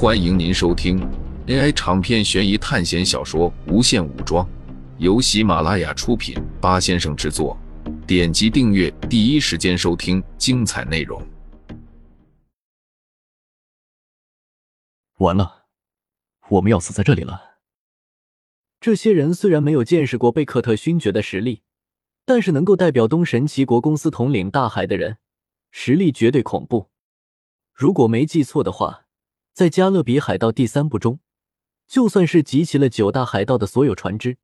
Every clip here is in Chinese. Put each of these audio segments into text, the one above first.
欢迎您收听 AI 长篇悬疑探险小说《无限武装》，由喜马拉雅出品，八先生制作。点击订阅，第一时间收听精彩内容。完了，我们要死在这里了。这些人虽然没有见识过贝克特勋爵的实力，但是能够代表东神奇国公司统领大海的人，实力绝对恐怖。如果没记错的话，在《加勒比海盗》第三部中，就算是集齐了九大海盗的所有船只，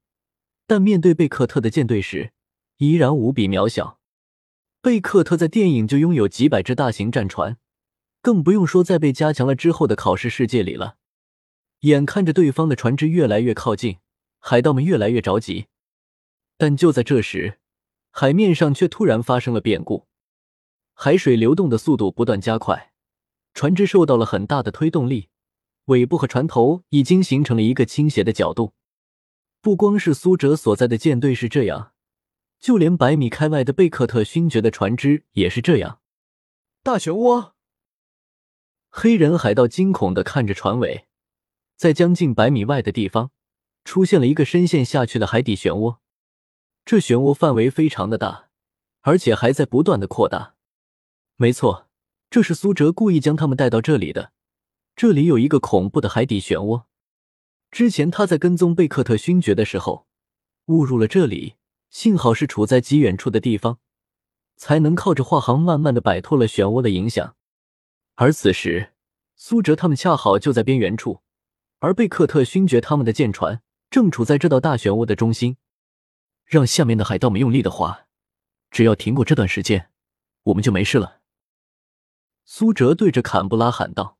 但面对贝克特的舰队时，依然无比渺小。贝克特在电影就拥有几百只大型战船，更不用说在被加强了之后的考试世界里了。眼看着对方的船只越来越靠近。海盗们越来越着急，但就在这时，海面上却突然发生了变故，海水流动的速度不断加快，船只受到了很大的推动力，尾部和船头已经形成了一个倾斜的角度。不光是苏哲所在的舰队是这样，就连百米开外的贝克特勋爵的船只也是这样。大漩涡！黑人海盗惊恐的看着船尾，在将近百米外的地方。出现了一个深陷下去的海底漩涡，这漩涡范围非常的大，而且还在不断的扩大。没错，这是苏哲故意将他们带到这里的。这里有一个恐怖的海底漩涡。之前他在跟踪贝克特勋爵的时候误入了这里，幸好是处在极远处的地方，才能靠着画航慢慢的摆脱了漩涡的影响。而此时，苏哲他们恰好就在边缘处，而贝克特勋爵他们的舰船。正处在这道大漩涡的中心，让下面的海盗们用力的划，只要停过这段时间，我们就没事了。苏哲对着坎布拉喊道：“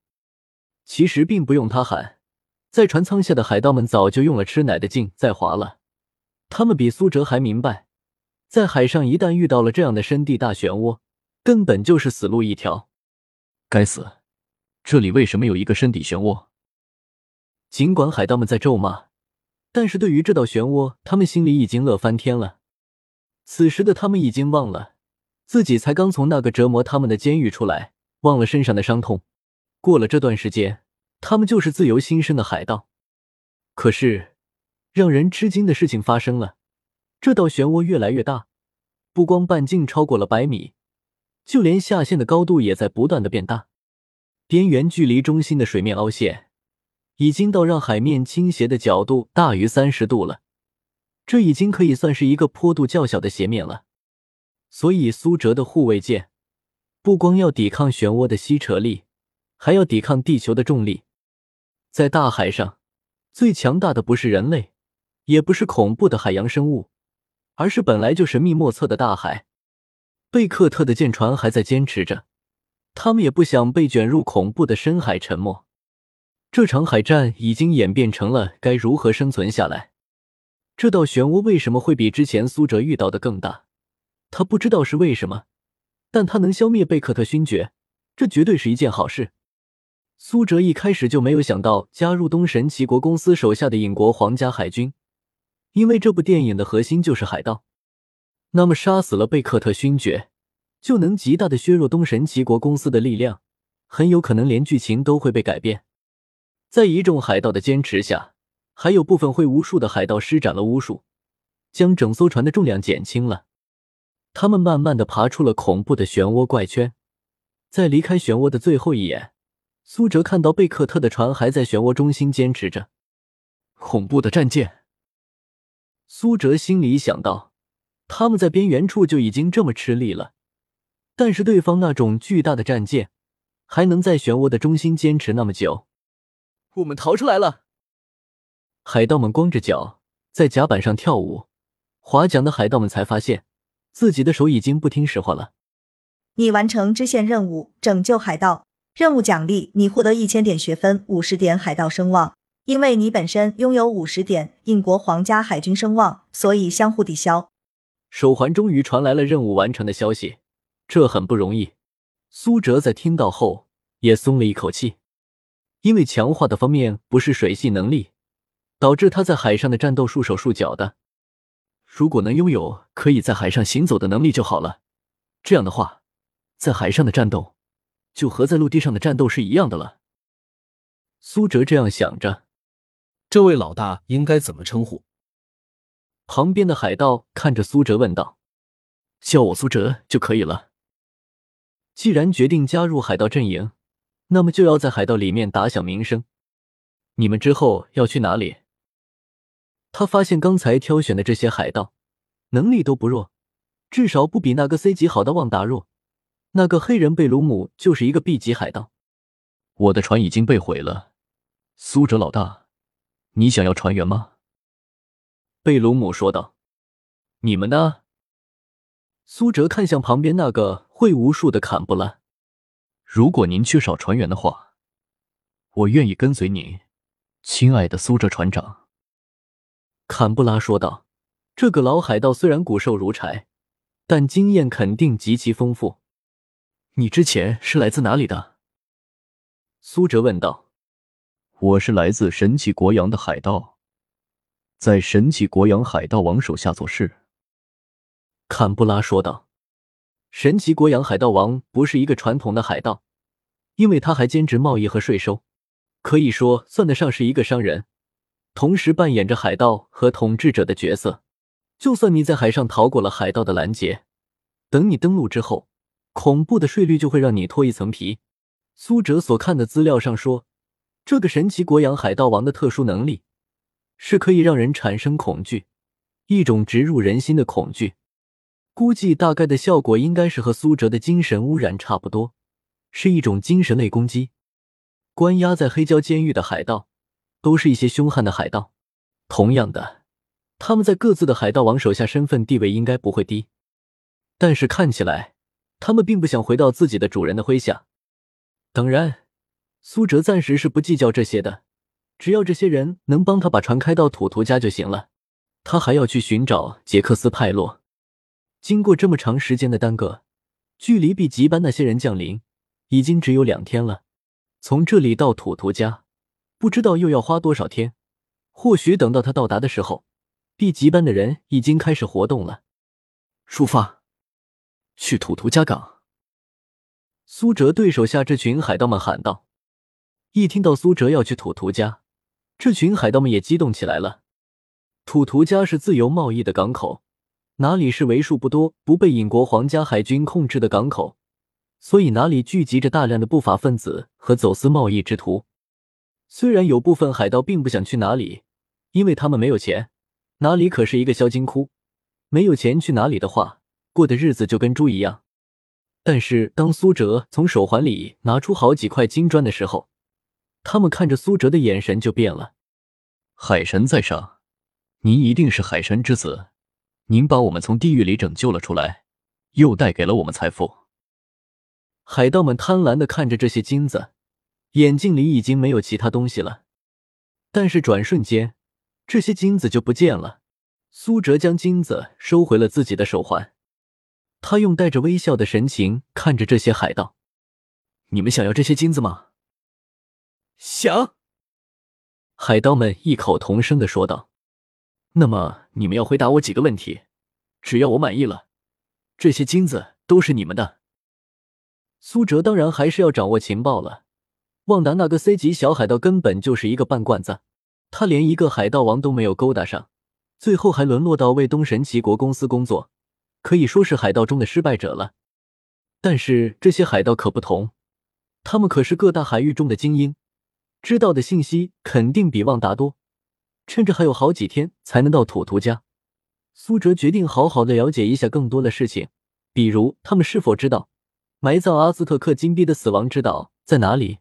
其实并不用他喊，在船舱下的海盗们早就用了吃奶的劲在划了。他们比苏哲还明白，在海上一旦遇到了这样的深地大漩涡，根本就是死路一条。该死，这里为什么有一个深底漩涡？尽管海盗们在咒骂。”但是对于这道漩涡，他们心里已经乐翻天了。此时的他们已经忘了自己才刚从那个折磨他们的监狱出来，忘了身上的伤痛。过了这段时间，他们就是自由新生的海盗。可是，让人吃惊的事情发生了：这道漩涡越来越大，不光半径超过了百米，就连下陷的高度也在不断的变大，边缘距离中心的水面凹陷。已经到让海面倾斜的角度大于三十度了，这已经可以算是一个坡度较小的斜面了。所以苏哲的护卫舰不光要抵抗漩涡的吸扯力，还要抵抗地球的重力。在大海上，最强大的不是人类，也不是恐怖的海洋生物，而是本来就神秘莫测的大海。贝克特的舰船还在坚持着，他们也不想被卷入恐怖的深海沉没。这场海战已经演变成了该如何生存下来。这道漩涡为什么会比之前苏哲遇到的更大？他不知道是为什么，但他能消灭贝克特勋爵，这绝对是一件好事。苏哲一开始就没有想到加入东神奇国公司手下的影国皇家海军，因为这部电影的核心就是海盗。那么杀死了贝克特勋爵，就能极大的削弱东神奇国公司的力量，很有可能连剧情都会被改变。在一众海盗的坚持下，还有部分会巫术的海盗施展了巫术，将整艘船的重量减轻了。他们慢慢的爬出了恐怖的漩涡怪圈。在离开漩涡的最后一眼，苏哲看到贝克特的船还在漩涡中心坚持着。恐怖的战舰。苏哲心里想到，他们在边缘处就已经这么吃力了，但是对方那种巨大的战舰，还能在漩涡的中心坚持那么久。我们逃出来了！海盗们光着脚在甲板上跳舞，划桨的海盗们才发现自己的手已经不听使唤了。你完成支线任务，拯救海盗。任务奖励：你获得一千点学分，五十点海盗声望。因为你本身拥有五十点英国皇家海军声望，所以相互抵消。手环终于传来了任务完成的消息，这很不容易。苏哲在听到后也松了一口气。因为强化的方面不是水系能力，导致他在海上的战斗束手束脚的。如果能拥有可以在海上行走的能力就好了。这样的话，在海上的战斗就和在陆地上的战斗是一样的了。苏哲这样想着。这位老大应该怎么称呼？旁边的海盗看着苏哲问道：“叫我苏哲就可以了。”既然决定加入海盗阵营，那么就要在海盗里面打响名声。你们之后要去哪里？他发现刚才挑选的这些海盗能力都不弱，至少不比那个 C 级好的旺达弱。那个黑人贝鲁姆就是一个 B 级海盗。我的船已经被毁了，苏哲老大，你想要船员吗？贝鲁姆说道。你们呢？苏哲看向旁边那个会武术的坎布拉。如果您缺少船员的话，我愿意跟随您，亲爱的苏哲船长。坎布拉说道。这个老海盗虽然骨瘦如柴，但经验肯定极其丰富。你之前是来自哪里的？苏哲问道。我是来自神奇国洋的海盗，在神奇国洋海盗王手下做事。坎布拉说道：“神奇国洋海盗王不是一个传统的海盗，因为他还兼职贸易和税收，可以说算得上是一个商人，同时扮演着海盗和统治者的角色。就算你在海上逃过了海盗的拦截，等你登陆之后，恐怖的税率就会让你脱一层皮。”苏哲所看的资料上说，这个神奇国洋海盗王的特殊能力是可以让人产生恐惧，一种植入人心的恐惧。估计大概的效果应该是和苏哲的精神污染差不多，是一种精神类攻击。关押在黑胶监狱的海盗，都是一些凶悍的海盗。同样的，他们在各自的海盗王手下身份地位应该不会低。但是看起来，他们并不想回到自己的主人的麾下。当然，苏哲暂时是不计较这些的，只要这些人能帮他把船开到土图家就行了。他还要去寻找杰克斯派洛。经过这么长时间的耽搁，距离 B 级班那些人降临已经只有两天了。从这里到土图家，不知道又要花多少天。或许等到他到达的时候，B 级班的人已经开始活动了。出发，去土图家港。苏哲对手下这群海盗们喊道。一听到苏哲要去土图家，这群海盗们也激动起来了。土图家是自由贸易的港口。哪里是为数不多不被英国皇家海军控制的港口，所以哪里聚集着大量的不法分子和走私贸易之徒。虽然有部分海盗并不想去哪里，因为他们没有钱，哪里可是一个销金窟，没有钱去哪里的话，过的日子就跟猪一样。但是当苏哲从手环里拿出好几块金砖的时候，他们看着苏哲的眼神就变了。海神在上，您一定是海神之子。您把我们从地狱里拯救了出来，又带给了我们财富。海盗们贪婪的看着这些金子，眼睛里已经没有其他东西了。但是转瞬间，这些金子就不见了。苏哲将金子收回了自己的手环，他用带着微笑的神情看着这些海盗：“你们想要这些金子吗？”“想。”海盗们异口同声的说道。那么你们要回答我几个问题，只要我满意了，这些金子都是你们的。苏哲当然还是要掌握情报了。旺达那个 C 级小海盗根本就是一个半罐子，他连一个海盗王都没有勾搭上，最后还沦落到为东神奇国公司工作，可以说是海盗中的失败者了。但是这些海盗可不同，他们可是各大海域中的精英，知道的信息肯定比旺达多。趁着还有好几天才能到土图家，苏哲决定好好的了解一下更多的事情，比如他们是否知道埋葬阿兹特克金币的死亡之岛在哪里。